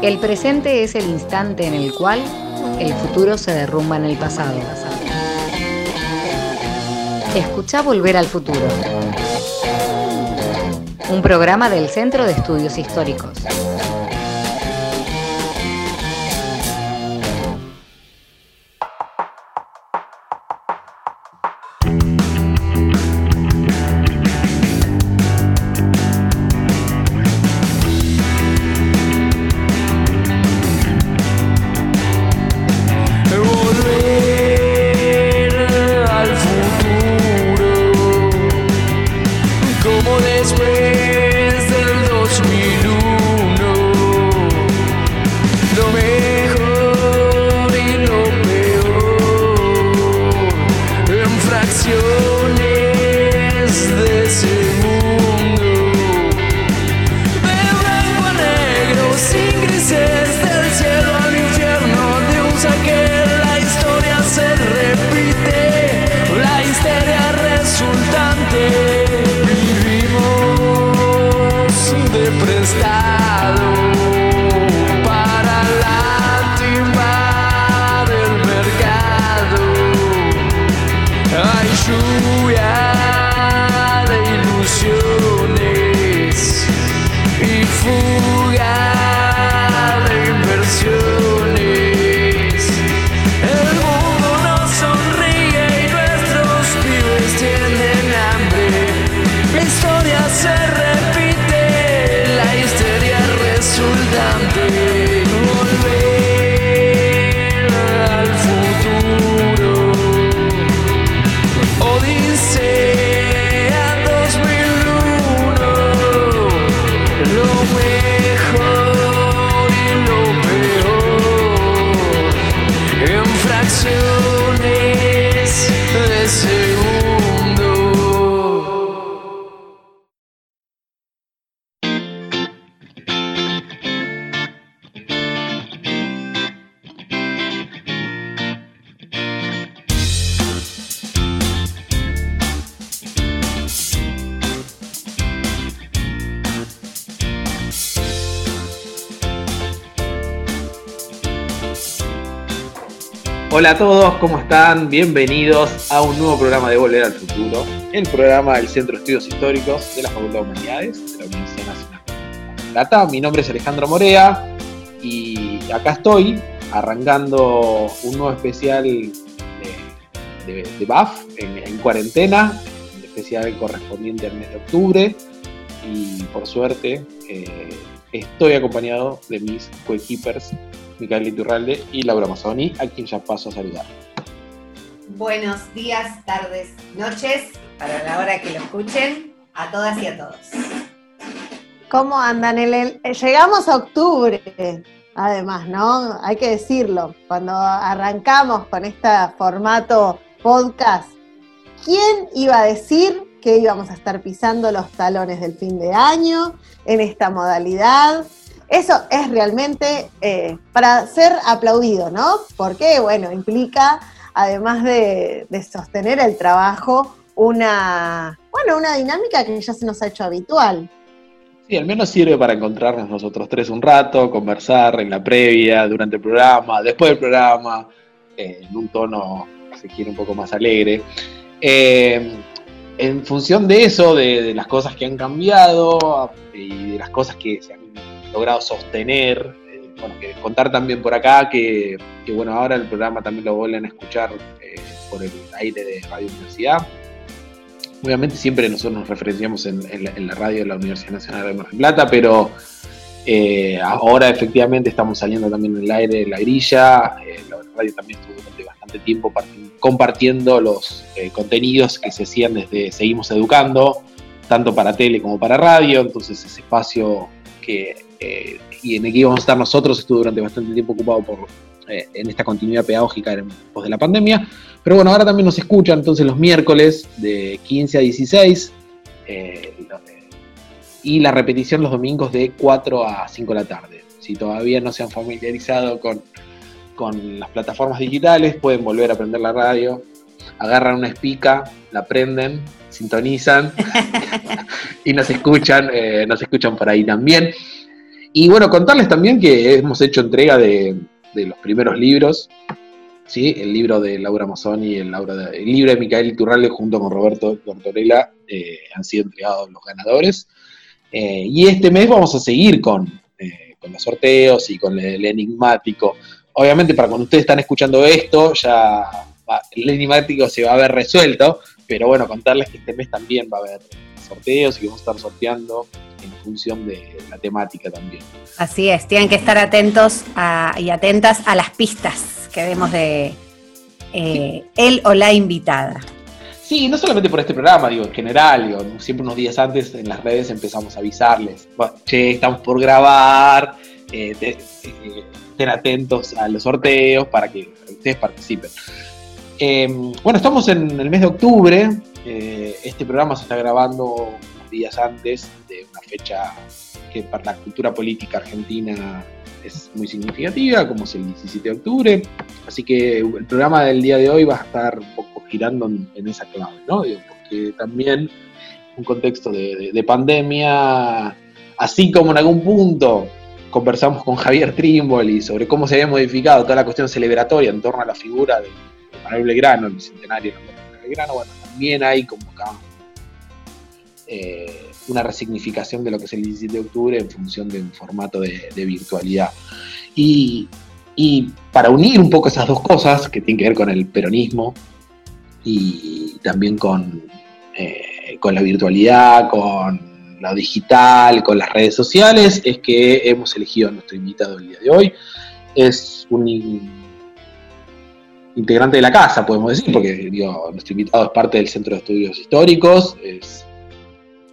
El presente es el instante en el cual el futuro se derrumba en el pasado. Escucha Volver al Futuro. Un programa del Centro de Estudios Históricos. Hola a todos, ¿cómo están? Bienvenidos a un nuevo programa de Volver al Futuro, el programa del Centro de Estudios Históricos de la Facultad de Humanidades de la Universidad Nacional de Plata. Mi nombre es Alejandro Morea y acá estoy arrancando un nuevo especial de, de, BAF en, cuarentena, un especial correspondiente al mes de octubre y por suerte eh, estoy acompañado de mis coequippers Micael Iturralde y Laura Mazzoni, a quien ya paso a saludar. Buenos días, tardes, noches, para la hora que lo escuchen, a todas y a todos. ¿Cómo andan? El, llegamos a octubre, además, ¿no? Hay que decirlo. Cuando arrancamos con este formato podcast, ¿quién iba a decir que íbamos a estar pisando los talones del fin de año en esta modalidad? Eso es realmente eh, para ser aplaudido, ¿no? Porque, bueno, implica, además de, sostener el trabajo, una, bueno, una dinámica que ya se nos ha hecho habitual. Sí, al menos sirve para encontrarnos nosotros tres un rato, conversar en la previa, durante el programa, después del programa, eh, en un tono, si quiere, un poco más alegre. Eh, en función de eso, de, de, las cosas que han cambiado y de las cosas que se logrado sostener. Eh, bueno, que contar también por acá que, bueno, ahora el programa también lo vuelven a escuchar eh, por el aire de Radio Universidad. Obviamente siempre nosotros nos referenciamos en, la, radio de la Universidad Nacional de Mar del Plata, pero eh, ahora efectivamente estamos saliendo también en el aire de la grilla. la radio también estuvo durante bastante tiempo compartiendo los contenidos que se hacían desde Seguimos Educando, tanto para tele como para radio. Entonces ese espacio que eh, y en el que íbamos a estar nosotros estuvo durante bastante tiempo ocupado por, eh, en esta continuidad pedagógica después de la pandemia. Pero bueno, ahora también nos escuchan entonces los miércoles de 15 a 16 eh, y la repetición los domingos de 4 a 5 de la tarde. Si todavía no se han familiarizado con, con las plataformas digitales, pueden volver a aprender la radio, agarran una espica, la prenden, sintonizan y nos escuchan, nos escuchan por ahí también. Y bueno, contarles también que hemos hecho entrega de, los primeros libros, ¿sí? el libro de Laura Mazzoni y el, el libro de Micael Iturralde junto con Roberto Tortorella eh, han sido entregados los ganadores. Eh, y este mes vamos a seguir con, eh, con los sorteos y con el, enigmático. Obviamente para cuando ustedes están escuchando esto, ya el enigmático se va a ver resuelto, pero bueno, contarles que este mes también va a haber sorteos y que vamos a estar sorteando en función de la temática también. Así es, tienen que estar atentos y atentas a las pistas que vemos de eh, él o la invitada. Sí, no solamente por este programa, digo, en general, digo, siempre unos días antes en las redes empezamos a avisarles, che, estamos por grabar, eh, eh, estén atentos a los sorteos para que ustedes participen. Em, bueno, estamos en el mes de octubre, este programa se está grabando días antes de una fecha que para la cultura política argentina es muy significativa, como es el 17 de octubre, así que el programa del día de hoy va a estar un poco girando en, esa clave, ¿no? porque también un contexto de, pandemia, así como en algún punto conversamos con Javier Trimboli sobre cómo se había modificado toda la cuestión celebratoria en torno a la figura de, Manuel Belgrano, el bicentenario de Manuel Belgrano, bueno, también hay como eh, una resignificación de lo que es el 17 de octubre en función de un formato de, virtualidad. Y, y, para unir un poco esas dos cosas, que tienen que ver con el peronismo y también con, eh, con la virtualidad, con lo digital, con las redes sociales, es que hemos elegido a nuestro invitado el día de hoy. Es un integrante de la casa, podemos decir, porque nuestro invitado es parte del Centro de Estudios Históricos. Es,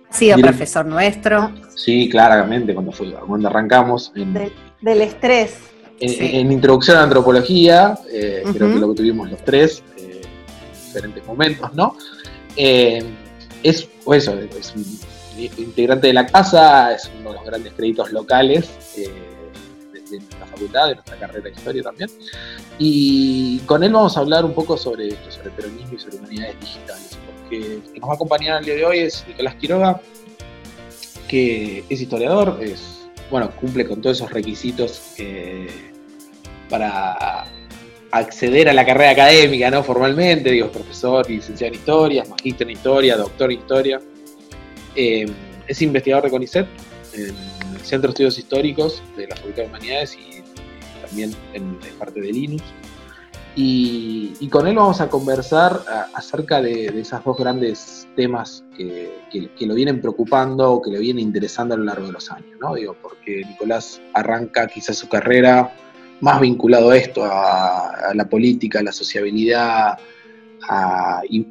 ha sido profesor nuestro. Sí, claramente, cuando, fue, cuando arrancamos. del estrés. En, Introducción a la Antropología, eh, creo que lo que tuvimos los tres diferentes momentos, ¿no? Eh, es eso, es un integrante de la casa, es uno de los grandes créditos locales eh, de, nuestra facultad, de nuestra carrera de historia también. Y con él vamos a hablar un poco sobre esto, sobre peronismo y sobre humanidades digitales, que nos va a acompañar el día de hoy es Nicolás Quiroga, que es historiador, es, bueno, cumple con todos esos requisitos eh, para acceder a la carrera académica, ¿no? Formalmente, digo, profesor, licenciado en historia, magíster en historia, doctor en historia. Eh, es investigador de CONICET, en el Centro de Estudios Históricos de la Facultad de Humanidades y también en, parte de Linux. Y, con él vamos a conversar acerca de, esos dos grandes temas que, lo vienen preocupando o que le vienen interesando a lo largo de los años, ¿no? Digo, porque Nicolás arranca quizás su carrera más vinculado a esto, a, la política, a la sociabilidad, y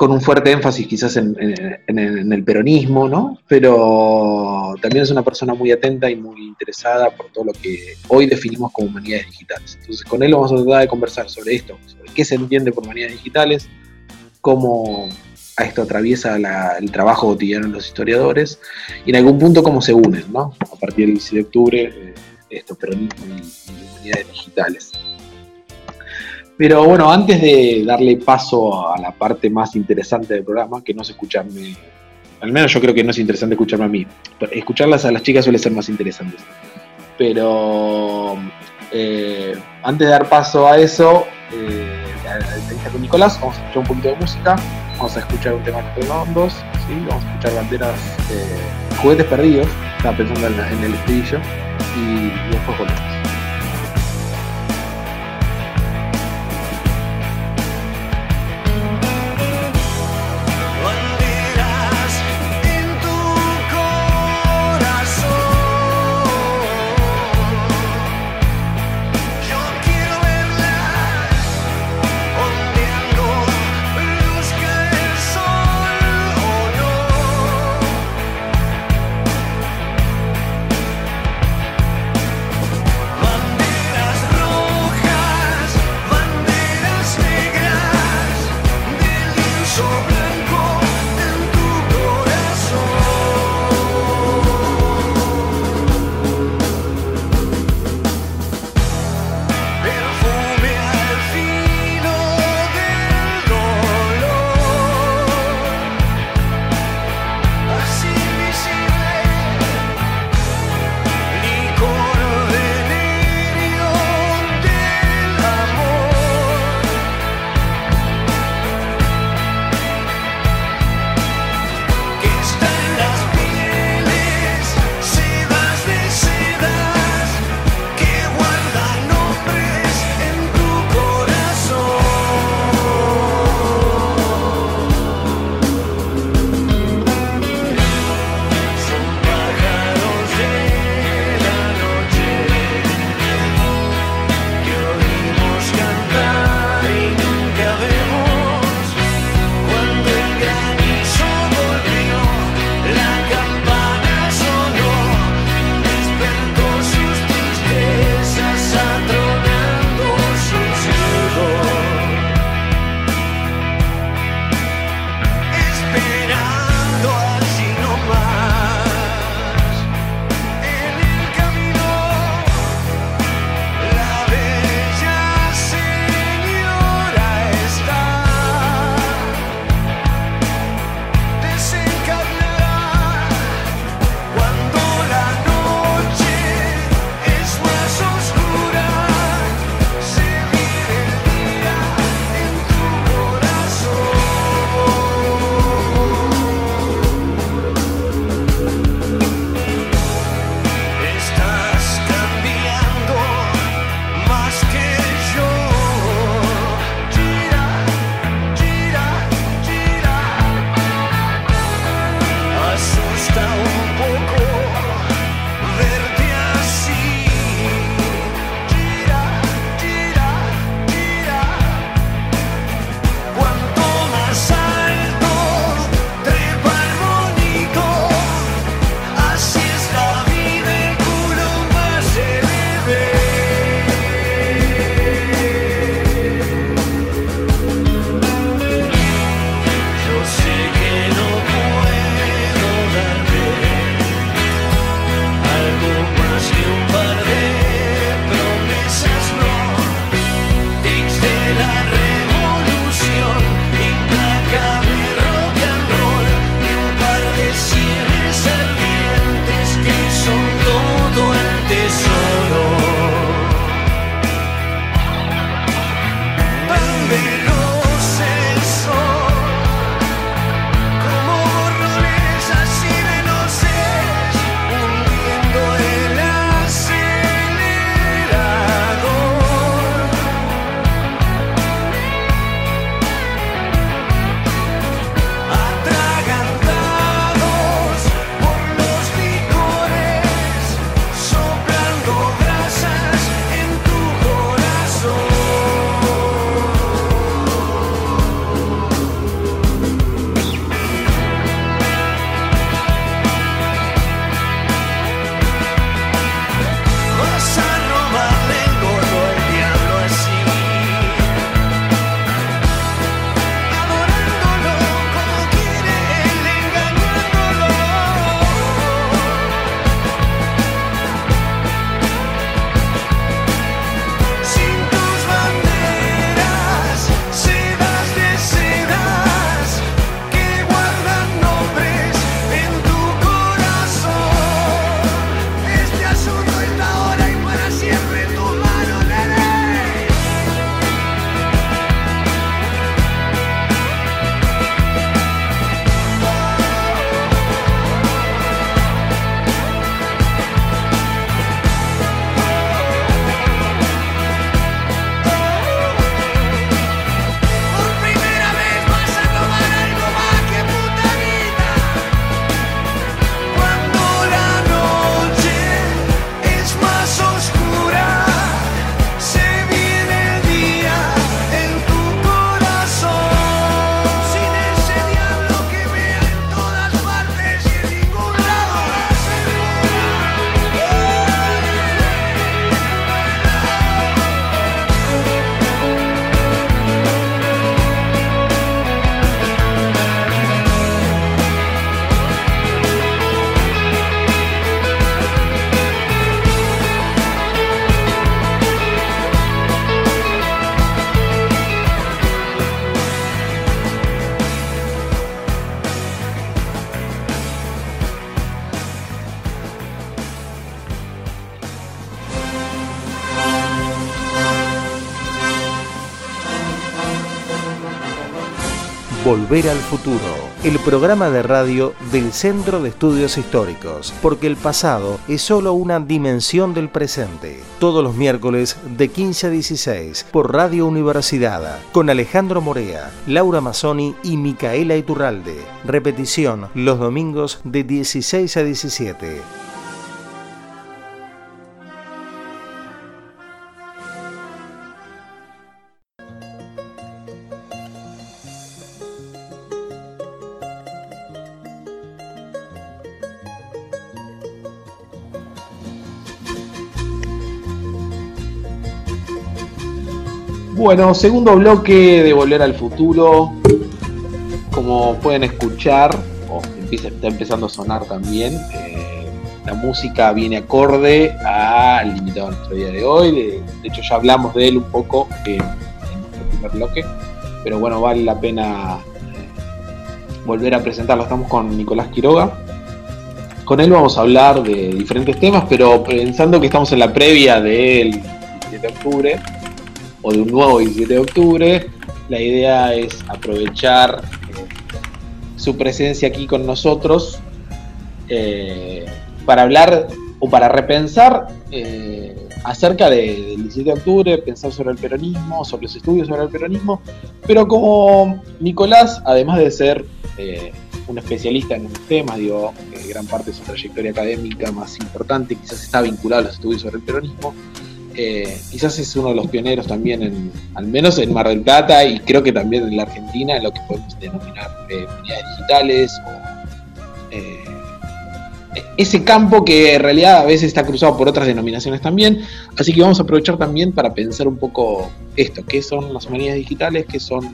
con un fuerte énfasis quizás en, el peronismo, ¿no? Pero también es una persona muy atenta y muy interesada por todo lo que hoy definimos como humanidades digitales. Entonces con él vamos a tratar de conversar sobre esto, sobre qué se entiende por humanidades digitales, cómo a esto atraviesa el trabajo cotidiano de los historiadores y en algún punto cómo se unen, ¿no? A partir del 16 de octubre. Eh, esto, peronismo y, unidades digitales. Pero bueno, antes de darle paso a la parte más interesante del programa, que no es escucharme, al menos yo creo que no es interesante escucharme a mí, escucharlas a las chicas suele ser más interesante. Pero eh, antes de dar paso a eso, eh, a la entrevista con Nicolás, vamos a escuchar un poquito de música, vamos a escuchar un tema de rondos, ¿sí? vamos a escuchar banderas, eh, juguetes perdidos, estaba pensando en, el estribillo y después volvemos. Volver al Futuro, el programa de radio del Centro de Estudios Históricos, porque el pasado es solo una dimensión del presente. Todos los miércoles de 15 a 16 por Radio Universidad, con Alejandro Morea, Laura Mazzoni y Micaela Iturralde. Repetición los domingos de 16 a 17. Bueno, segundo bloque de Volver al Futuro. Como pueden escuchar, o empieza, está empezando a sonar también, eh, la música viene acorde al invitado de nuestro día de hoy. De, hecho, ya hablamos de él un poco en, nuestro primer bloque, pero bueno, vale la pena eh, volver a presentarlo. Estamos con Nicolás Quiroga. Con él vamos a hablar de diferentes temas, pero pensando que estamos en la previa del 17 de octubre, o de un nuevo 17 de octubre. La idea es aprovechar eh, su presencia aquí con nosotros eh, para hablar o para repensar eh, acerca del 17 de octubre, pensar sobre el peronismo, sobre los estudios sobre el peronismo, pero como Nicolás, además de ser un especialista en un tema, digo, gran parte de su trayectoria académica más importante quizás está vinculado a los estudios sobre el peronismo, eh, quizás es uno de los pioneros también, en, al menos en Mar del Plata y creo que también en la Argentina, en lo que podemos denominar eh, digitales o eh, ese campo que en realidad a veces está cruzado por otras denominaciones también. Así que vamos a aprovechar también para pensar un poco esto, qué son las humanidades digitales, qué son,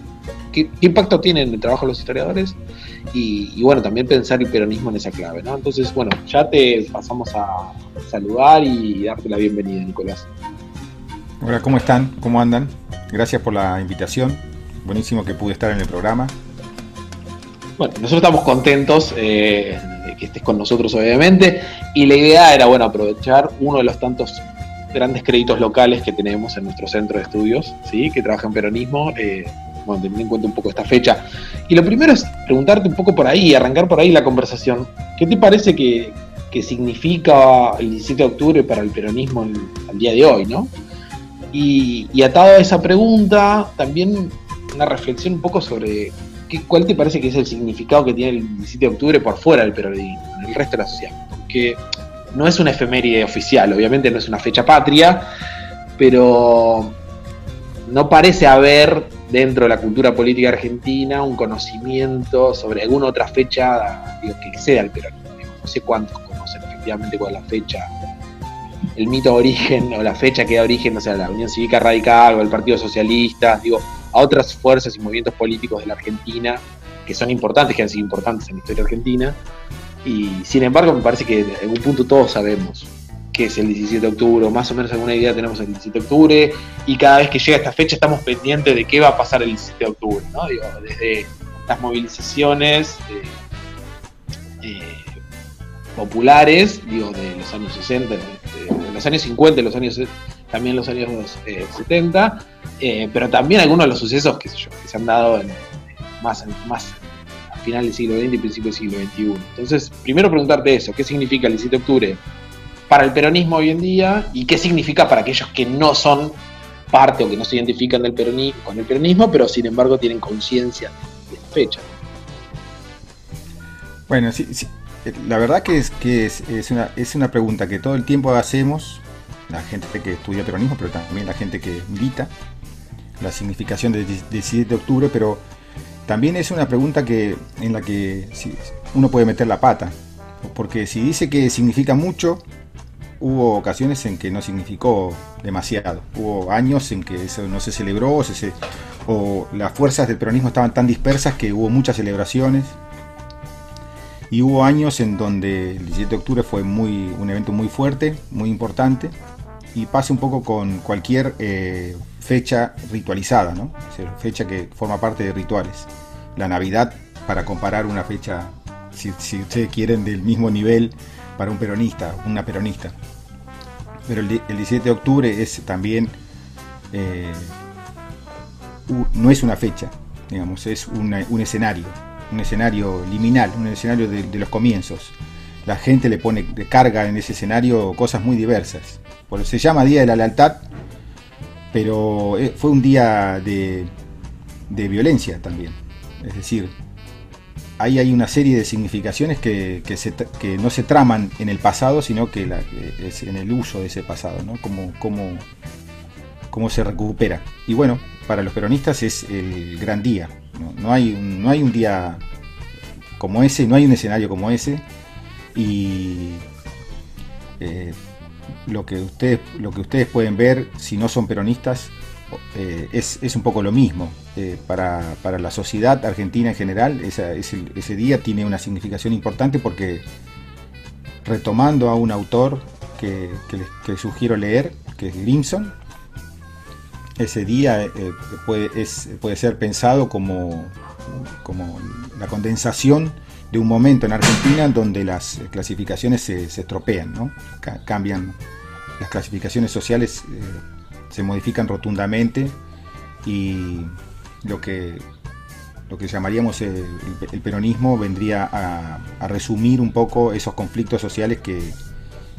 qué, impacto tienen en el trabajo de los historiadores y, bueno, también pensar el peronismo en esa clave. ¿no? Entonces, bueno, ya te pasamos a saludar y darte la bienvenida, Nicolás. Hola, ¿cómo están? ¿Cómo andan? Gracias por la invitación. Buenísimo que pude estar en el programa. Bueno, nosotros estamos contentos eh, de que estés con nosotros, obviamente, y la idea era, bueno, aprovechar uno de los tantos grandes créditos locales que tenemos en nuestro centro de estudios, ¿sí? que trabaja en peronismo, eh, bueno, teniendo en cuenta un poco esta fecha. Y lo primero es preguntarte un poco por ahí, arrancar por ahí la conversación. ¿Qué te parece que, significa el 17 de octubre para el peronismo al día de hoy, no? Y, atado a esa pregunta, también una reflexión un poco sobre ¿cuál te parece que es el significado que tiene el 17 de octubre por fuera del peronismo, en el resto de la sociedad? Porque no es una efeméride oficial, obviamente no es una fecha patria, pero no parece haber dentro de la cultura política argentina un conocimiento sobre alguna otra fecha que exceda al peronismo. No sé cuántos conocen efectivamente cuál es la fecha, el mito de origen o la fecha que da origen, no sé, a la Unión Cívica Radical o el Partido Socialista, digo, a otras fuerzas y movimientos políticos de la Argentina que son importantes, que han sido importantes en la historia argentina. Y sin embargo, me parece que en algún punto todos sabemos qué es el 17 de octubre, más o menos alguna idea tenemos el 17 de octubre, y cada vez que llega esta fecha estamos pendientes de qué va a pasar el 17 de octubre, ¿no? Desde las movilizaciones eh, eh, populares, digo, de los años 60, de, los años 50, de los años también los años 70, eh, pero también algunos de los sucesos que se han dado en, más, más a final del siglo XX y principio del siglo XXI. Entonces, primero preguntarte eso, ¿qué significa el 17 de octubre para el peronismo hoy en día y qué significa para aquellos que no son parte o que no se identifican del peronismo, con el peronismo, pero sin embargo tienen conciencia de esta fecha? Bueno, sí, la verdad que, es, que es, una, es una pregunta que todo el tiempo hacemos, la gente que estudia peronismo, pero también la gente que milita, la significación del 17 de octubre, pero también es una pregunta que, en la que uno puede meter la pata, porque si dice que significa mucho, hubo ocasiones en que no significó demasiado, hubo años en que eso no se celebró, o, o las fuerzas del peronismo estaban tan dispersas que hubo muchas celebraciones, y hubo años en donde el 17 de octubre fue muy, un evento muy fuerte, muy importante, y pasa un poco con cualquier eh, fecha ritualizada, ¿no? fecha que forma parte de rituales. La Navidad, para comparar una fecha, si, ustedes quieren, del mismo nivel para un peronista, una peronista. Pero el, 17 de octubre es también, eh, no es una fecha, digamos, es un escenario, un escenario liminal, un escenario de, los comienzos. La gente le pone, de carga en ese escenario cosas muy diversas. Se llama Día de la Lealtad, pero eh, fue un día de, de violencia también. Es decir, ahí hay una serie de significaciones que, no se traman en el pasado, sino que es en el uso de ese pasado, ¿no? Como, cómo se recupera. Y bueno, para los peronistas es el gran día. No, hay, un, no hay un día como ese, no hay un escenario como ese. Y eh, lo, que ustedes, lo que ustedes pueden ver, si no son peronistas, eh, es, un poco lo mismo. Eh, para, la sociedad argentina en general, ese, día tiene una significación importante porque retomando a un autor que, les, sugiero leer, que es Grimson, ese día eh, puede, puede, ser pensado como, como la condensación de un momento en Argentina en donde las clasificaciones se, estropean, ¿no? cambian las clasificaciones sociales se modifican rotundamente y lo que, lo que llamaríamos el, peronismo vendría a, resumir un poco esos conflictos sociales que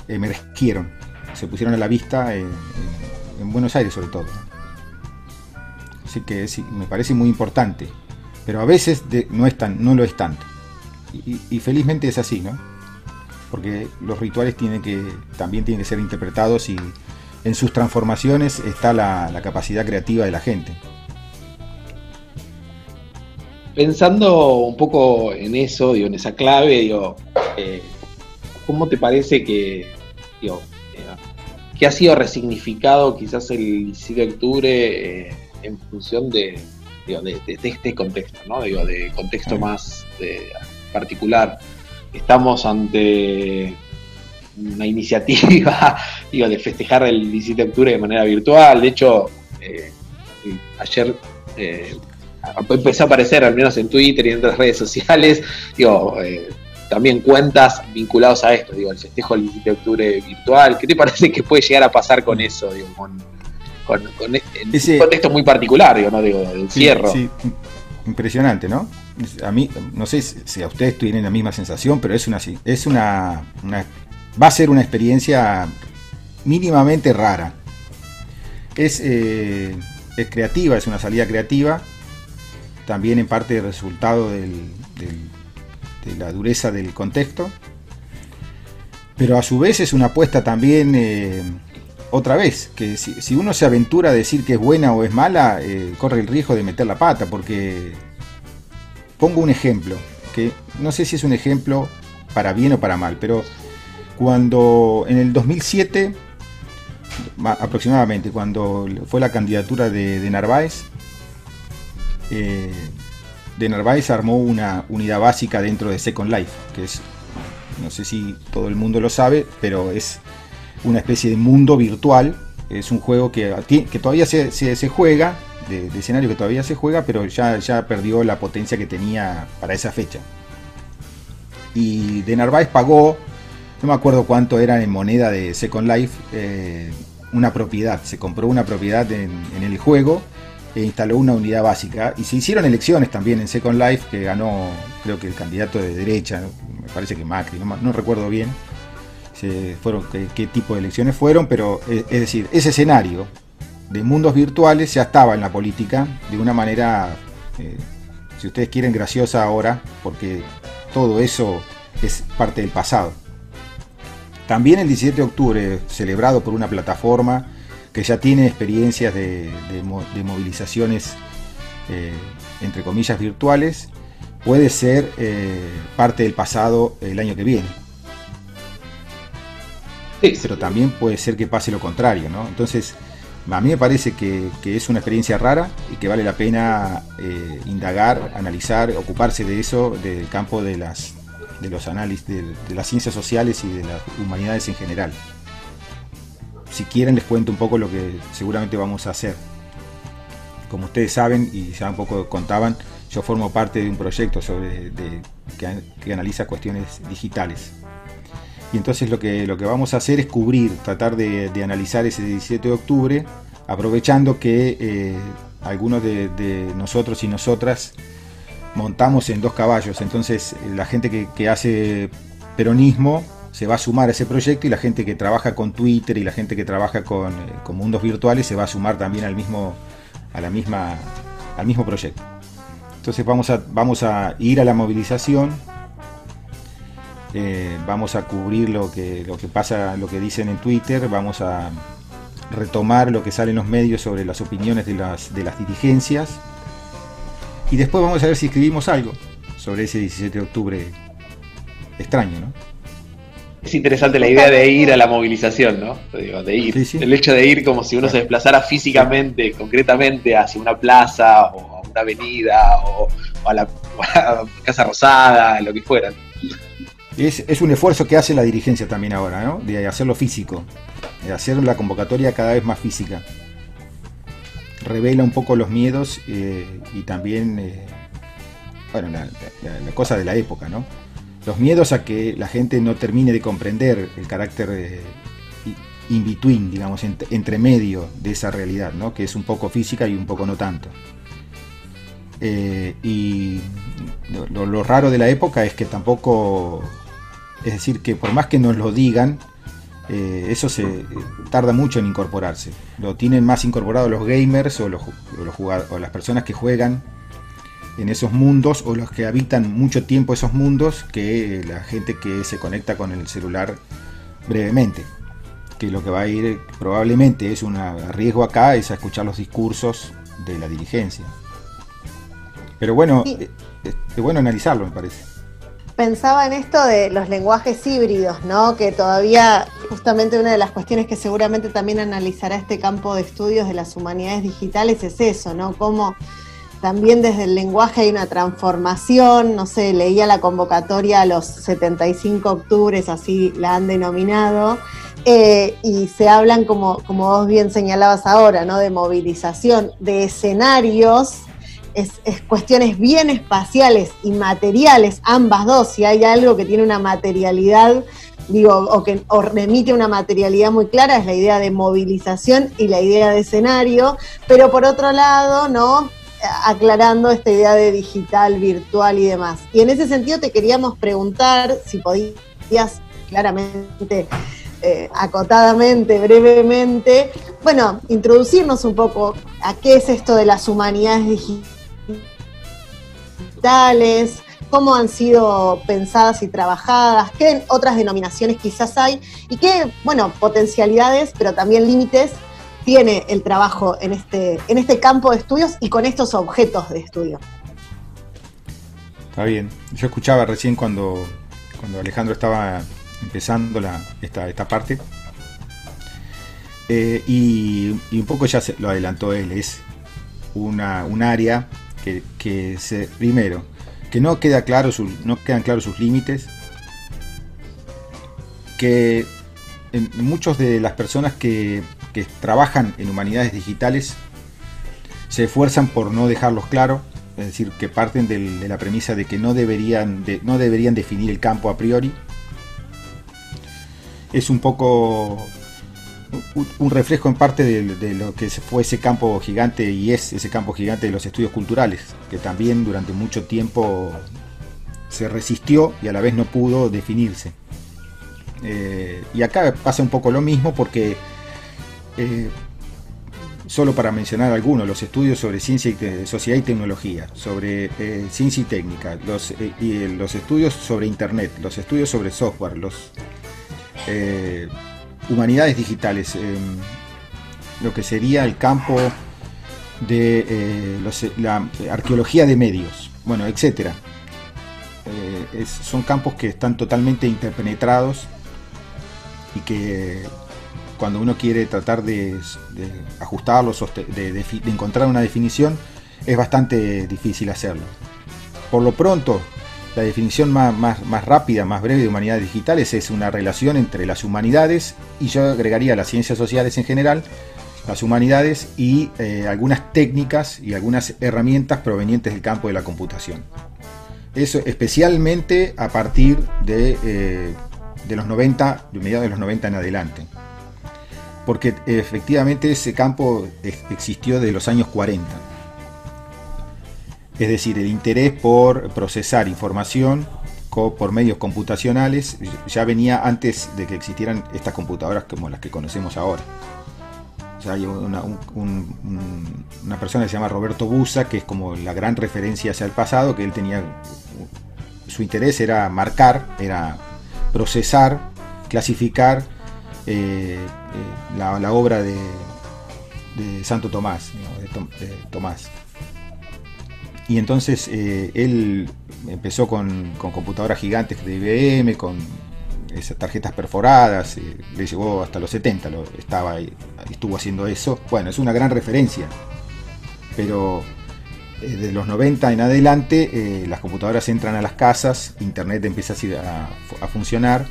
emergieron, se pusieron a la vista en, Buenos Aires sobre todo. Así que me parece muy importante, pero a veces no, es no lo es tanto. Y, y, felizmente es así, ¿no? Porque los rituales tienen que, también tienen que ser interpretados y en sus transformaciones está la, capacidad creativa de la gente. Pensando un poco en eso, digo, en esa clave, digo, eh, ¿cómo te parece que, digo, eh, ha sido resignificado quizás el 17 de octubre eh, en función de, de, este contexto, ¿no? Digo, de contexto más particular? Estamos ante una iniciativa digo, de festejar el 17 de octubre de manera virtual. De hecho, ayer empezó a aparecer, al menos en Twitter y en otras redes sociales, digo, eh, también cuentas vinculados a esto, digo, el festejo del 17 de octubre virtual. ¿Qué te parece que puede llegar a pasar con eso, digo, con, con, un contexto muy particular, digo, ¿no? Digo, del cierre. Sí, impresionante, ¿no? A mí, no sé si a ustedes tienen la misma sensación, pero es una, es una, una va a ser una experiencia mínimamente rara. Es, eh, es creativa, es una salida creativa, también en parte resultado de la dureza del contexto, pero a su vez es una apuesta también, eh, otra vez, que si, uno se aventura a decir que es buena o es mala, eh, corre el riesgo de meter la pata, porque pongo un ejemplo, que no sé si es un ejemplo para bien o para mal, pero cuando en el 2007, aproximadamente, cuando fue la candidatura de, Narváez, eh, de Narváez armó una unidad básica dentro de Second Life, que es, no sé si todo el mundo lo sabe, pero es una especie de mundo virtual. Es un juego que, que todavía se, juega, de, escenario que todavía se juega, pero ya, ya perdió la potencia que tenía para esa fecha. Y de Narváez pagó no me acuerdo cuánto era en moneda de Second Life, eh, una propiedad. Se compró una propiedad en, el juego e instaló una unidad básica. Y se hicieron elecciones también en Second Life, que ganó, creo que el candidato de derecha, me parece que Macri, no, recuerdo bien fueron, qué, tipo de elecciones fueron, pero eh, es decir, ese escenario de mundos virtuales ya estaba en la política de una manera, eh, si ustedes quieren, graciosa ahora, porque todo eso es parte del pasado. También el 17 de octubre, celebrado por una plataforma que ya tiene experiencias de, movilizaciones, eh, entre comillas, virtuales, puede ser eh, parte del pasado el año que viene. Pero también puede ser que pase lo contrario, ¿no? Entonces, a mí me parece que, es una experiencia rara y que vale la pena eh, indagar, analizar, ocuparse de eso, del campo de las de los análisis de, las ciencias sociales y de las humanidades en general. Si quieren les cuento un poco lo que seguramente vamos a hacer. Como ustedes saben y ya un poco contaban, yo formo parte de un proyecto sobre que, analiza cuestiones digitales. Y entonces lo que, lo que vamos a hacer es cubrir, tratar de, analizar ese 17 de octubre, aprovechando que eh, algunos de, nosotros y nosotras montamos en dos caballos. Entonces la gente que, hace peronismo se va a sumar a ese proyecto y la gente que trabaja con Twitter y la gente que trabaja con, con mundos virtuales se va a sumar también al mismo, a la misma, al mismo proyecto. Entonces vamos a, vamos a ir a la movilización, eh, vamos a cubrir lo que, lo que pasa, lo que dicen en Twitter, vamos a retomar lo que sale en los medios sobre las opiniones de las, de las dirigencias y después vamos a ver si escribimos algo sobre ese 17 de octubre extraño, ¿no? Es interesante la idea de ir a la movilización, ¿no? de ir. El hecho de ir como si uno se desplazara físicamente, concretamente, hacia una plaza o avenida o, a, la, Casa Rosada, lo que fuera. Es, es, un esfuerzo que hace la dirigencia también ahora, ¿no? De hacerlo físico, de hacer la convocatoria cada vez más física. Revela un poco los miedos eh, y también, eh, bueno, la, cosa de la época, ¿no? Los miedos a que la gente no termine de comprender el carácter eh, in between, digamos, entre medio de esa realidad, ¿no? Que es un poco física y un poco no tanto. Eh, y lo, raro de la época es que tampoco, es decir, que por más que nos lo digan, eh, eso se tarda mucho en incorporarse. Lo tienen más incorporado los gamers o, los, o las personas que juegan en esos mundos o los que habitan mucho tiempo esos mundos que la gente que se conecta con el celular brevemente. Que lo que va a ir probablemente es un riesgo acá es a escuchar los discursos de la dirigencia. Pero bueno, eh, es bueno analizarlo, me parece. Pensaba en esto de los lenguajes híbridos, ¿no? Que todavía, justamente una de las cuestiones que seguramente también analizará este campo de estudios de las humanidades digitales es eso, ¿no? Cómo también desde el lenguaje hay una transformación, no sé, leía la convocatoria a los 75 octubres, así la han denominado, eh, y se hablan, como, como vos bien señalabas ahora, ¿no? De movilización, de escenarios es, cuestiones bien espaciales y materiales, ambas dos, si hay algo que tiene una materialidad, digo, o que remite una materialidad muy clara, es la idea de movilización y la idea de escenario, pero por otro lado, ¿no? Aclarando esta idea de digital, virtual y demás. Y en ese sentido te queríamos preguntar si podías claramente, eh, acotadamente, brevemente, bueno, introducirnos un poco a qué es esto de las humanidades digitales cómo han sido pensadas y trabajadas, qué otras denominaciones quizás hay y qué, bueno, potencialidades, pero también límites tiene el trabajo en este, en este campo de estudios y con estos objetos de estudio. Está bien. Yo escuchaba recién cuando, cuando Alejandro estaba empezando la, esta, esta parte. Eh, y, un poco ya lo adelantó él, es una, un área que, se, primero, que no, queda claro no quedan claros sus límites, que muchos de las personas que, trabajan en humanidades digitales se esfuerzan por no dejarlos claros, es decir, que parten de la premisa de que no deberían, no deberían definir el campo a priori. Es un poco un reflejo en parte de, lo que fue ese campo gigante y es ese campo gigante de los estudios culturales, que también durante mucho tiempo se resistió y a la vez no pudo definirse. Eh, y acá pasa un poco lo mismo porque, eh, solo para mencionar algunos, los estudios sobre ciencia y sociedad y tecnología, sobre eh, ciencia y técnica, los, y los estudios sobre Internet, los estudios sobre software, los humanidades digitales, lo que sería el campo de eh, la arqueología de medios, bueno, etcétera. Eh, son campos que están totalmente interpenetrados y que cuando uno quiere tratar de, ajustarlos, de encontrar una definición, es bastante difícil hacerlo. Por lo pronto, la definición más, rápida, más breve de humanidades digitales es una relación entre las humanidades y yo agregaría las ciencias sociales en general, las humanidades y eh, algunas técnicas y algunas herramientas provenientes del campo de la computación. Eso especialmente a partir de, eh, de los 90, de mediados de los 90 en adelante. Porque efectivamente ese campo existió de los años 40 Es decir, el interés por procesar información por medios computacionales ya venía antes de que existieran estas computadoras como las que conocemos ahora. hay una, una, persona que se llama Roberto Busa, que es como la gran referencia hacia el pasado, que él tenía, su interés era marcar, era procesar, clasificar eh, eh, la, obra de, Santo Tomás, Tomás. Y entonces eh, él empezó con, computadoras gigantes de IBM, con esas tarjetas perforadas, le llevó hasta los 70, lo, estaba estuvo haciendo eso. Bueno, es una gran referencia, pero de los 90 en adelante las computadoras entran a las casas, Internet empieza a funcionar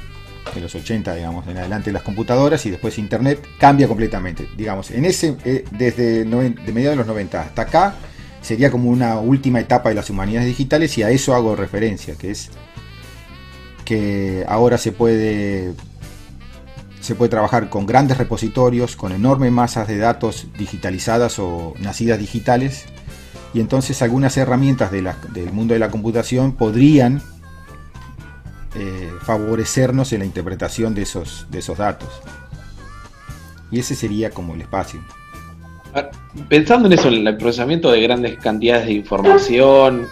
de los 80, digamos, en adelante las computadoras y después Internet cambia completamente. Digamos, en ese, eh, desde de mediados de los 90 hasta acá, sería como una última etapa de las humanidades digitales y a eso hago referencia, que es que ahora se puede se puede trabajar con grandes repositorios, con enormes masas de datos digitalizadas o nacidas digitales, y entonces algunas herramientas del mundo de la computación podrían eh, favorecernos en la interpretación de esos, de esos datos. Y ese sería como el espacio. Ah, pensando en eso, en el procesamiento de grandes cantidades de información,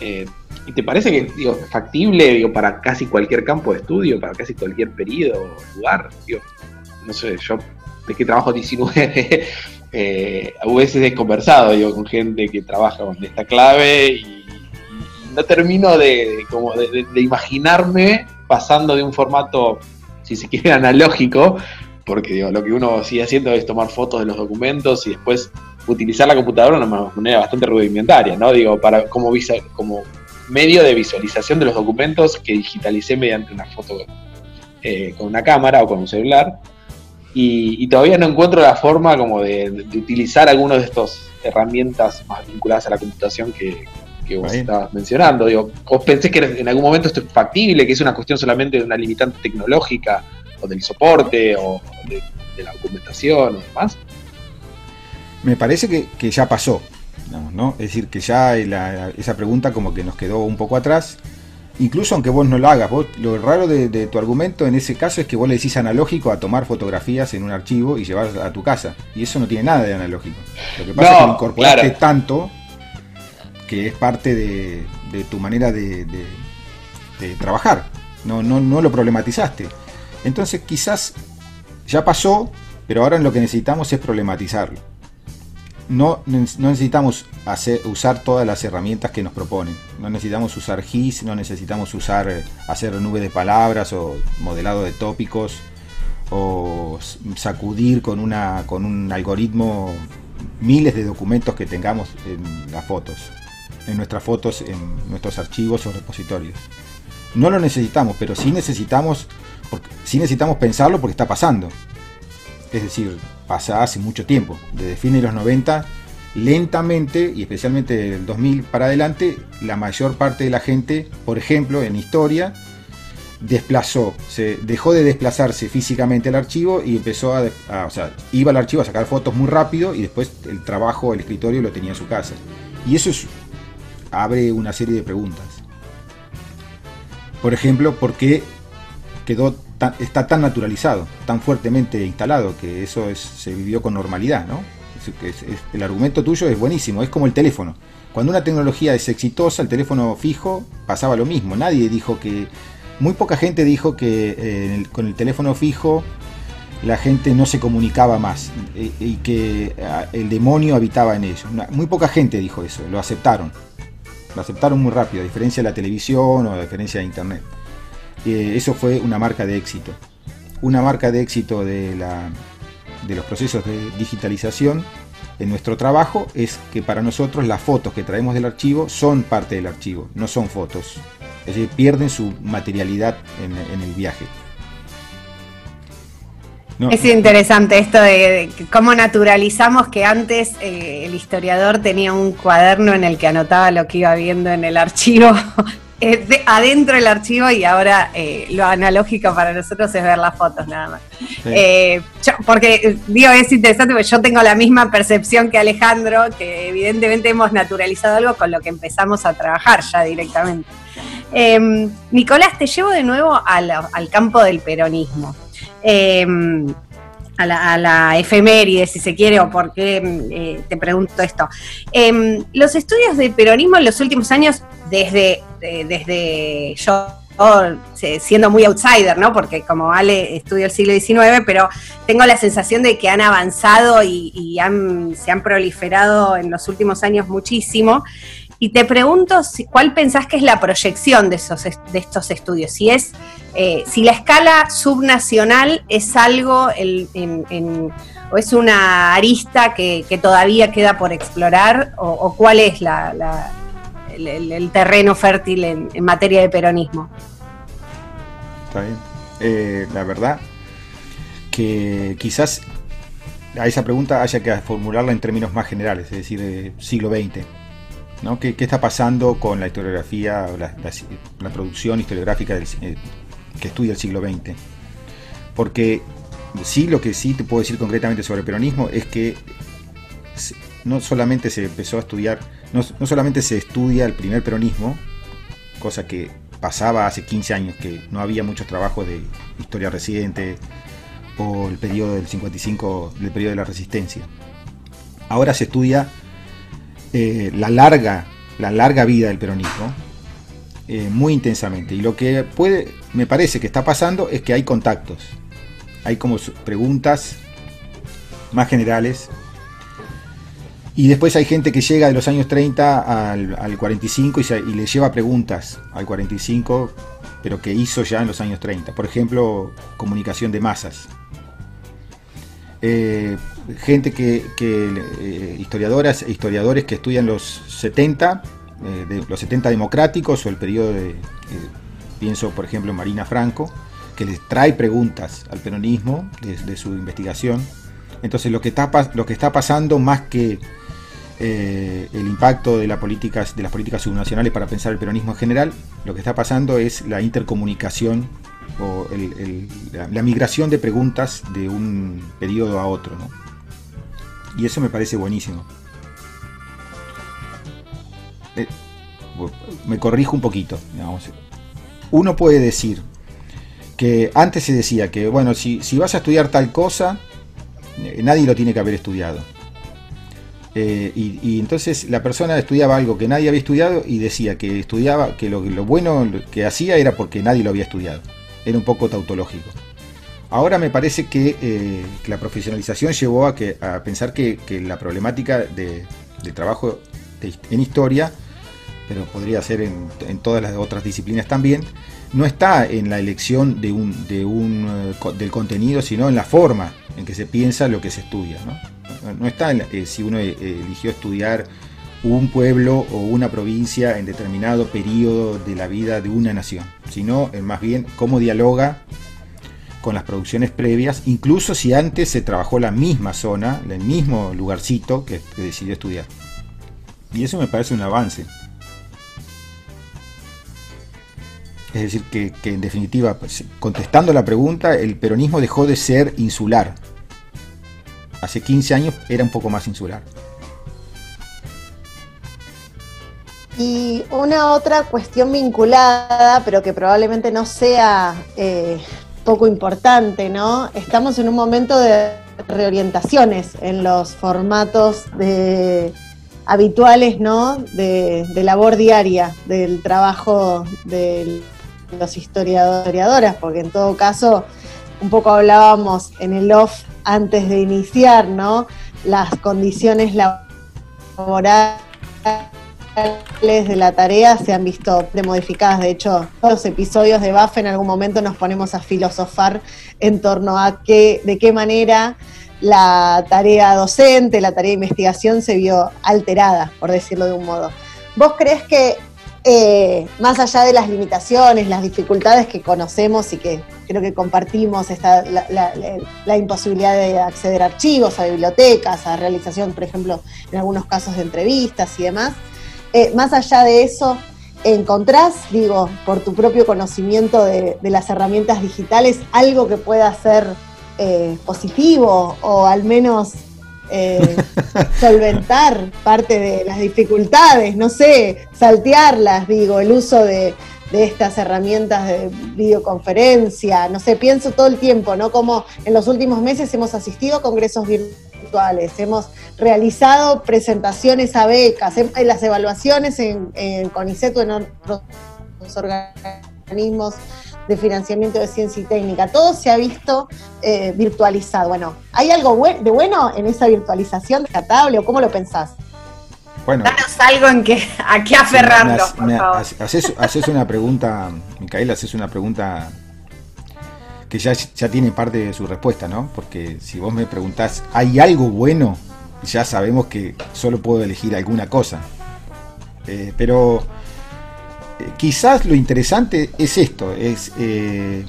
eh, ¿y te parece que digo, factible digo, para casi cualquier campo de estudio, para casi cualquier periodo o lugar? no sé, yo de que trabajo 19, eh, a veces he conversado digo, con gente que trabaja con esta clave y no termino de, como de, imaginarme pasando de un formato, si se quiere, analógico, porque digo, lo que uno sigue haciendo es tomar fotos de los documentos y después utilizar la computadora de una manera bastante rudimentaria, ¿no? Digo, para como, como medio de visualización de los documentos que digitalicé mediante una foto eh, con una cámara o con un celular. Y, todavía no encuentro la forma como de, de utilizar algunas de estas herramientas más vinculadas a la computación que, que vos estabas mencionando. Digo, ¿Vos pensés que en algún momento esto es factible, que es una cuestión solamente de una limitante tecnológica, o del soporte, o de, la documentación, o demás? Me parece que, ya pasó, ¿no? Es decir, que ya esa pregunta como que nos quedó un poco atrás. Incluso aunque vos no lo hagas, vos, lo raro de, tu argumento en ese caso es que vos le decís analógico a tomar fotografías en un archivo y llevar a tu casa. Y eso no tiene nada de analógico. Lo que pasa es que incorporaste tanto que es parte de, tu manera de, trabajar. No, no, no lo problematizaste. Entonces quizás ya pasó, pero ahora lo que necesitamos es problematizarlo. No, no necesitamos hacer, usar todas las herramientas que nos proponen. No necesitamos usar GIS, no necesitamos usar hacer nube de palabras o modelado de tópicos o sacudir con, una, con un algoritmo miles de documentos que tengamos en las fotos en nuestras fotos, en nuestros archivos o repositorios. No lo necesitamos, pero sí necesitamos, sí necesitamos pensarlo porque está pasando. Es decir, pasa hace mucho tiempo, desde fines de los 90, lentamente, y especialmente del 2000 para adelante, la mayor parte de la gente, por ejemplo, en historia, desplazó, se dejó de desplazarse físicamente al archivo y empezó a, a, o sea, iba al archivo a sacar fotos muy rápido y después el trabajo, el escritorio lo tenía en su casa. Y eso es abre una serie de preguntas. Por ejemplo, ¿por qué quedó está tan naturalizado, tan fuertemente instalado, que eso se vivió con normalidad, ¿no? el argumento tuyo es buenísimo, es como el teléfono. Cuando una tecnología es exitosa, el teléfono fijo pasaba lo mismo. Nadie dijo que, muy poca gente dijo que eh, con el teléfono fijo la gente no se comunicaba más eh, y que ah, el demonio habitaba en ellos. Muy poca gente dijo eso, lo aceptaron. Lo aceptaron muy rápido, a diferencia de la televisión o a diferencia de Internet. Eh, eso fue una marca de éxito. Una marca de éxito de, la, de los procesos de digitalización en nuestro trabajo es que para nosotros las fotos que traemos del archivo son parte del archivo, no son fotos. Es decir, pierden su materialidad en el viaje es interesante esto de, cómo naturalizamos que antes eh, el historiador tenía un cuaderno en el que anotaba lo que iba viendo en el archivo eh, adentro del archivo y ahora eh, lo analógico para nosotros es ver las fotos nada más. Eh, porque digo, es interesante porque yo tengo la misma percepción que Alejandro, que evidentemente hemos naturalizado algo con lo que empezamos a trabajar ya directamente. Em, Nicolás, te llevo de nuevo al, campo del peronismo. Em, a la, efeméride, si se quiere, o por qué te pregunto esto. Em, los estudios de peronismo en los últimos años, desde este, desde yo siendo muy outsider, ¿no? Porque como Ale estudio el siglo XIX, pero tengo la sensación de que han avanzado y, se han proliferado en los últimos años muchísimo. Y te pregunto cuál pensás que es la proyección de, esos, de estos estudios. Si es, eh, si la escala subnacional es algo o es una arista que, todavía queda por explorar, o, cuál es la el, terreno fértil en, materia de peronismo. Está bien. Eh, la verdad que quizás a esa pregunta haya que formularla en términos más generales, es decir, siglo XX. ¿No? ¿Qué, está pasando con la historiografía, la, la, producción historiográfica eh, que estudia el siglo XX? Porque sí, lo que sí te puedo decir concretamente sobre el peronismo es que no solamente se empezó a estudiar no, solamente se estudia el primer peronismo, cosa que pasaba hace 15 años, que no había muchos trabajos de historia reciente o el periodo del 55, del periodo de la resistencia. Ahora se estudia eh, la, larga, la larga vida del peronismo eh, muy intensamente. Y lo que puede, me parece que está pasando es que hay contactos. Hay como preguntas más generales y después hay gente que llega de los años 30 al, 45 y, le lleva preguntas al 45, pero que hizo ya en los años 30. Por ejemplo, comunicación de masas. Eh, gente que, eh, historiadoras e historiadores que estudian los 70, eh, de, los 70 democráticos o el periodo de, pienso por ejemplo Marina Franco, que les trae preguntas al peronismo desde su investigación. Entonces lo que, está, lo que está pasando más que eh, el impacto de, la políticas, de las políticas subnacionales para pensar el peronismo en general, lo que está pasando es la intercomunicación o la, migración de preguntas de un periodo a otro. Y eso me parece buenísimo. Eh, me corrijo un poquito. Uno puede decir que antes se decía que, bueno, si, si vas a estudiar tal cosa, eh, nadie lo tiene que haber estudiado eh, y, entonces la persona estudiaba algo que nadie había estudiado y decía que estudiaba, que lo, bueno que hacía era porque nadie lo había estudiado. Era un poco tautológico. Ahora me parece que, eh, la profesionalización llevó a, que, pensar que, la problemática de, trabajo en historia, pero podría ser en, todas las otras disciplinas también, no está en la elección eh, del contenido, sino en la forma en que se piensa lo que se estudia. ¿no? está en, eh, si uno eligió estudiar un pueblo o una provincia en determinado periodo de la vida de una nación, sino más bien cómo dialoga con las producciones previas, incluso si antes se trabajó la misma zona, el mismo lugarcito que, decidió estudiar. Y eso me parece un avance. Es decir, que, en definitiva, pues, contestando la pregunta, el peronismo dejó de ser insular, hace 15 años era un poco más insular. Y una otra cuestión vinculada, pero que probablemente no sea eh, poco importante, ¿no? Estamos en un momento de reorientaciones en los formatos habituales, ¿no? De, de, labor diaria, del trabajo de los historiadoras, porque en todo caso, un poco hablábamos en el off antes de iniciar, ¿no? Las condiciones laborales de la tarea se han visto modificadas. De hecho, todos los episodios de BAF en algún momento nos ponemos a filosofar en torno a qué, de qué manera la tarea docente, la tarea de investigación se vio alterada, por decirlo de un modo. ¿Vos crees que eh, más allá de las limitaciones, las dificultades que conocemos y que creo que compartimos, esta, la, imposibilidad de acceder a archivos, a bibliotecas, a realización, por ejemplo, en algunos casos de entrevistas y demás, eh, más allá de eso, ¿encontrás, digo, por tu propio conocimiento de, las herramientas digitales, algo que pueda ser eh, positivo o al menos eh, solventar parte de las dificultades, no sé, saltearlas, digo, el uso de, estas herramientas de videoconferencia, no sé, pienso todo el tiempo, ¿no? Como en los últimos meses hemos asistido a congresos virtuales, hemos realizado presentaciones a becas, en, las evaluaciones en, en CONICET o en otros organismos de financiamiento de ciencia y técnica. Todo se ha visto eh, virtualizado. Bueno, ¿hay algo de bueno en esa virtualización descartable o cómo lo pensás? Bueno, Danos algo en que, a qué aferrarnos, por favor. Haces, una pregunta, Micaela, haces una pregunta que ya, ya tiene parte de su respuesta, ¿no? Porque si vos me preguntás, ¿hay algo bueno? Ya sabemos que solo puedo elegir alguna cosa. Eh, pero eh, quizás lo interesante es esto, es, eh,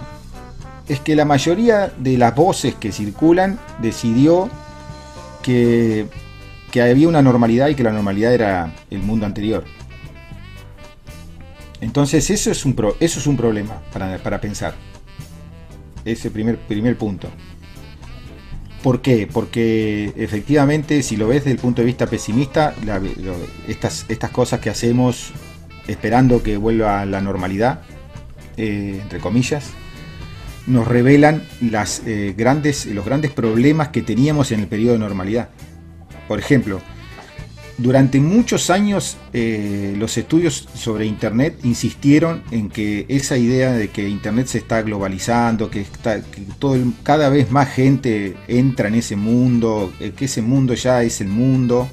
es que la mayoría de las voces que circulan decidió que, había una normalidad y que la normalidad era el mundo anterior. Entonces eso es un, eso es un problema para, pensar. Ese primer, primer punto. ¿Por qué? Porque efectivamente, si lo ves desde el punto de vista pesimista, estas, estas cosas que hacemos esperando que vuelva a la normalidad, eh, entre comillas, nos revelan las, eh, grandes, los grandes problemas que teníamos en el periodo de normalidad. Por ejemplo, durante muchos años eh, los estudios sobre Internet insistieron en que esa idea de que Internet se está globalizando, que, está, todo cada vez más gente entra en ese mundo, que ese mundo ya es el mundo,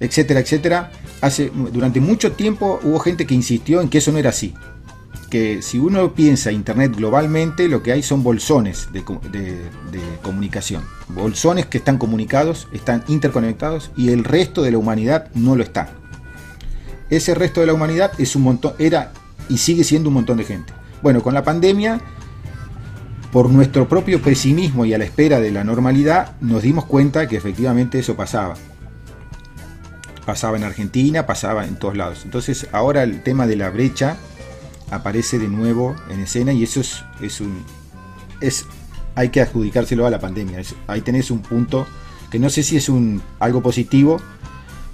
etcétera, etcétera, hace, durante mucho tiempo hubo gente que insistió en que eso no era así. Que si uno piensa Internet globalmente, lo que hay son bolsones de, comunicación. Bolsones que están comunicados, están interconectados y el resto de la humanidad no lo está. Ese resto de la humanidad es un montón, era y sigue siendo un montón de gente. Bueno, con la pandemia, por nuestro propio pesimismo y a la espera de la normalidad, nos dimos cuenta que efectivamente eso pasaba pasaba en Argentina, pasaba en todos lados. Entonces ahora el tema de la brecha aparece de nuevo en escena y eso es, es un... Es, hay que adjudicárselo a la pandemia. ahí tenés un punto que no sé si es un, algo positivo,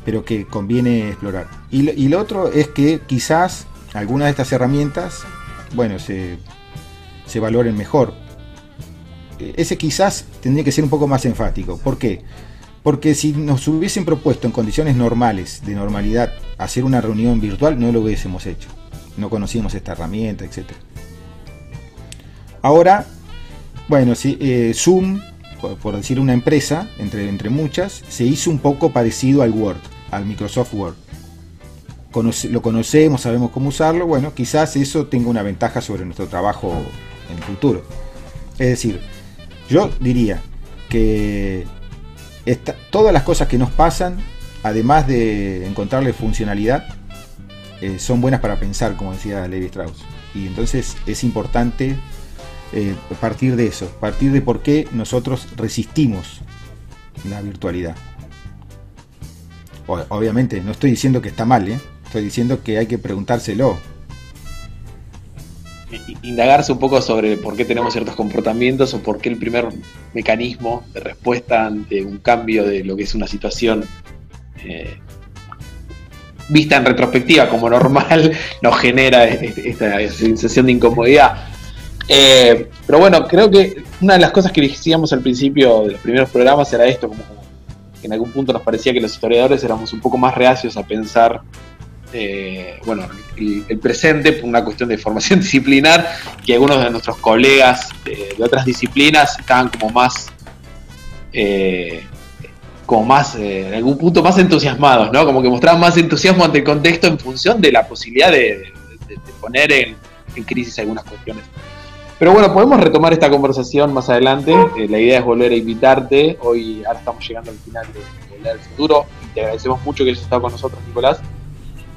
pero que conviene explorar. Y, y lo otro es que quizás algunas de estas herramientas, bueno, se, se valoren mejor. E, ese quizás tendría que ser un poco más enfático. ¿Por qué? Porque si nos hubiesen propuesto en condiciones normales, de normalidad, hacer una reunión virtual, no lo hubiésemos hecho. No conocíamos esta herramienta, etc. Ahora, bueno, si, eh, Zoom, por, decir una empresa, entre, entre muchas, se hizo un poco parecido al Word, al Microsoft Word. lo conocemos, sabemos cómo usarlo, bueno, quizás eso tenga una ventaja sobre nuestro trabajo en el futuro. Es decir, yo diría que todas las cosas que nos pasan, además de encontrarle funcionalidad, eh, son buenas para pensar, como decía Levi Strauss. Y entonces es importante eh, partir de eso, partir de por qué nosotros resistimos la virtualidad. obviamente, no estoy diciendo que está mal, ¿eh? estoy diciendo que hay que preguntárselo indagarse un poco sobre por qué tenemos ciertos comportamientos o por qué el primer mecanismo de respuesta ante un cambio de lo que es una situación vista en retrospectiva como normal nos genera esta sensación de incomodidad. Eh, pero bueno, creo que una de las cosas que decíamos al principio de los primeros programas era esto, como que en algún punto nos parecía que los historiadores éramos un poco más reacios a pensar eh, bueno, el, presente por una cuestión de formación disciplinar, que algunos de nuestros colegas de, otras disciplinas estaban como más, eh, como más, eh, en algún punto más entusiasmados, ¿no? Como que mostraban más entusiasmo ante el contexto en función de la posibilidad de, poner en, crisis algunas cuestiones. Pero bueno, podemos retomar esta conversación más adelante. la idea es volver a invitarte. Hoy, ahora estamos llegando al final de Volver al Futuro. Y te agradecemos mucho que hayas estado con nosotros, Nicolás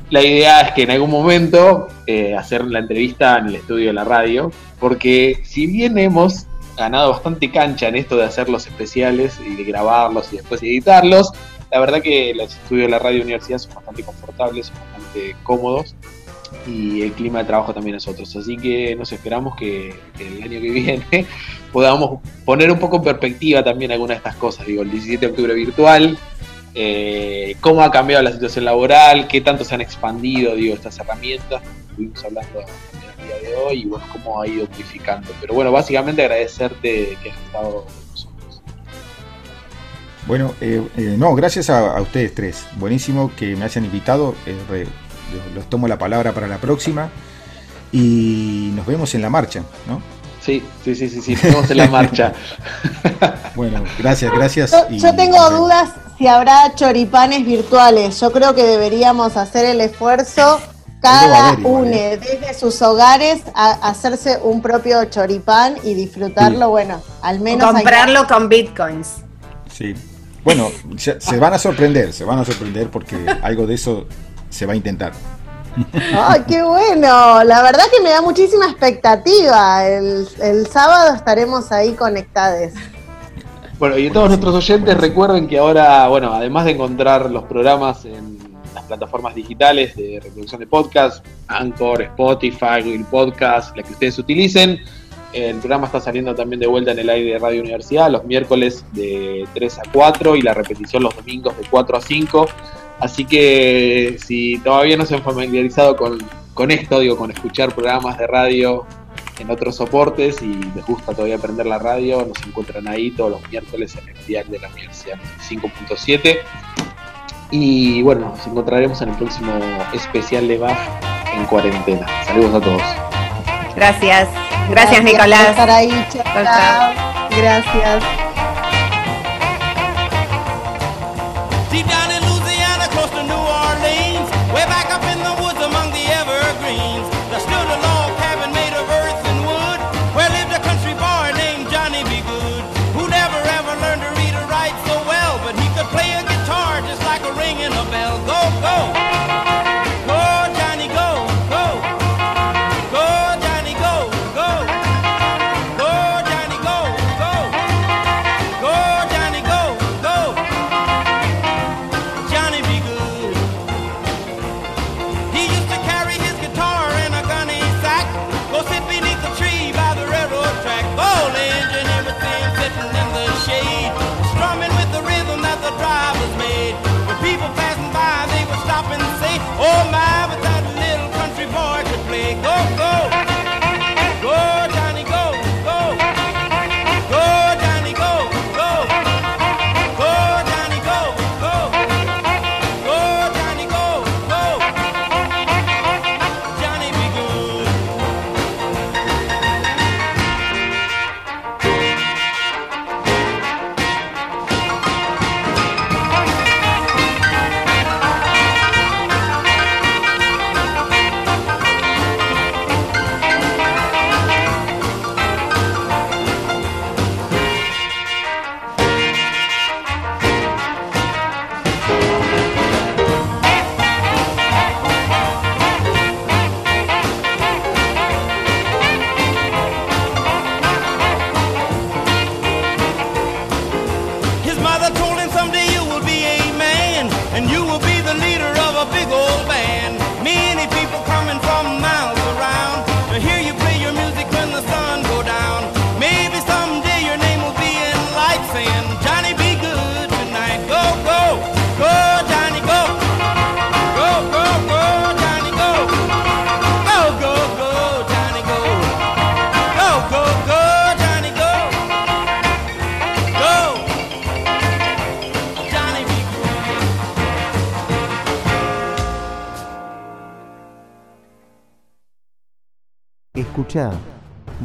la idea es que en algún momento eh, hacer la entrevista en el estudio de la radio, porque si bien hemos ganado bastante cancha en esto de hacer los especiales y de grabarlos y después editarlos, la verdad que los estudios de la radio universidad son bastante confortables, son bastante cómodos. y el clima de trabajo también es otro. Así que nos esperamos que, el año que viene podamos poner un poco en perspectiva también algunas de estas cosas. Digo, el 17 de octubre virtual, eh, cómo ha cambiado la situación laboral, qué tanto se han expandido digo, estas herramientas, estuvimos hablando el día de hoy, y bueno, cómo ha ido modificando. Pero bueno, básicamente agradecerte que has estado con nosotros. Bueno, eh, eh, no, gracias a, ustedes tres. Buenísimo que me hayan invitado. los tomo la palabra para la próxima y nos vemos en la marcha, ¿no? Sí, sí, sí, sí, sí, nos vemos en la marcha. bueno, gracias, gracias. Yo, tengo dudas si habrá choripanes virtuales. Yo creo que deberíamos hacer el esfuerzo cada uno ¿eh? desde sus hogares a hacerse un propio choripán y disfrutarlo, bueno, al menos. comprarlo con bitcoins. Sí. Bueno, se, van a sorprender, se van a sorprender porque algo de eso se va a intentar. ¡Ay, qué bueno! La verdad que me da muchísima expectativa. El, el sábado estaremos ahí conectados. Bueno, y todos nuestros oyentes recuerden que ahora, bueno, además de encontrar los programas en plataformas digitales de reproducción de podcast, Anchor, Spotify, Google Podcast, la que ustedes utilicen, el programa está saliendo también de vuelta en el aire de Radio Universidad los miércoles de 3 a 4 y la repetición los domingos de 4 a 5. Así que si todavía no se han familiarizado con, con esto, digo, con escuchar programas de radio en otros soportes y les gusta todavía aprender la radio, nos encuentran ahí todos los miércoles en el diario de la Universidad 5.7. Y bueno, nos encontraremos en el próximo especial de BAF en cuarentena. Saludos a todos. Gracias. Gracias, Nicolás. Por estar ahí. Gracias.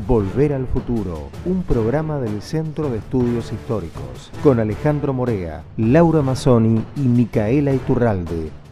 Volver al Futuro, un programa del Centro de Estudios Históricos, con Alejandro Morea, Laura Mazzoni y Micaela Iturralde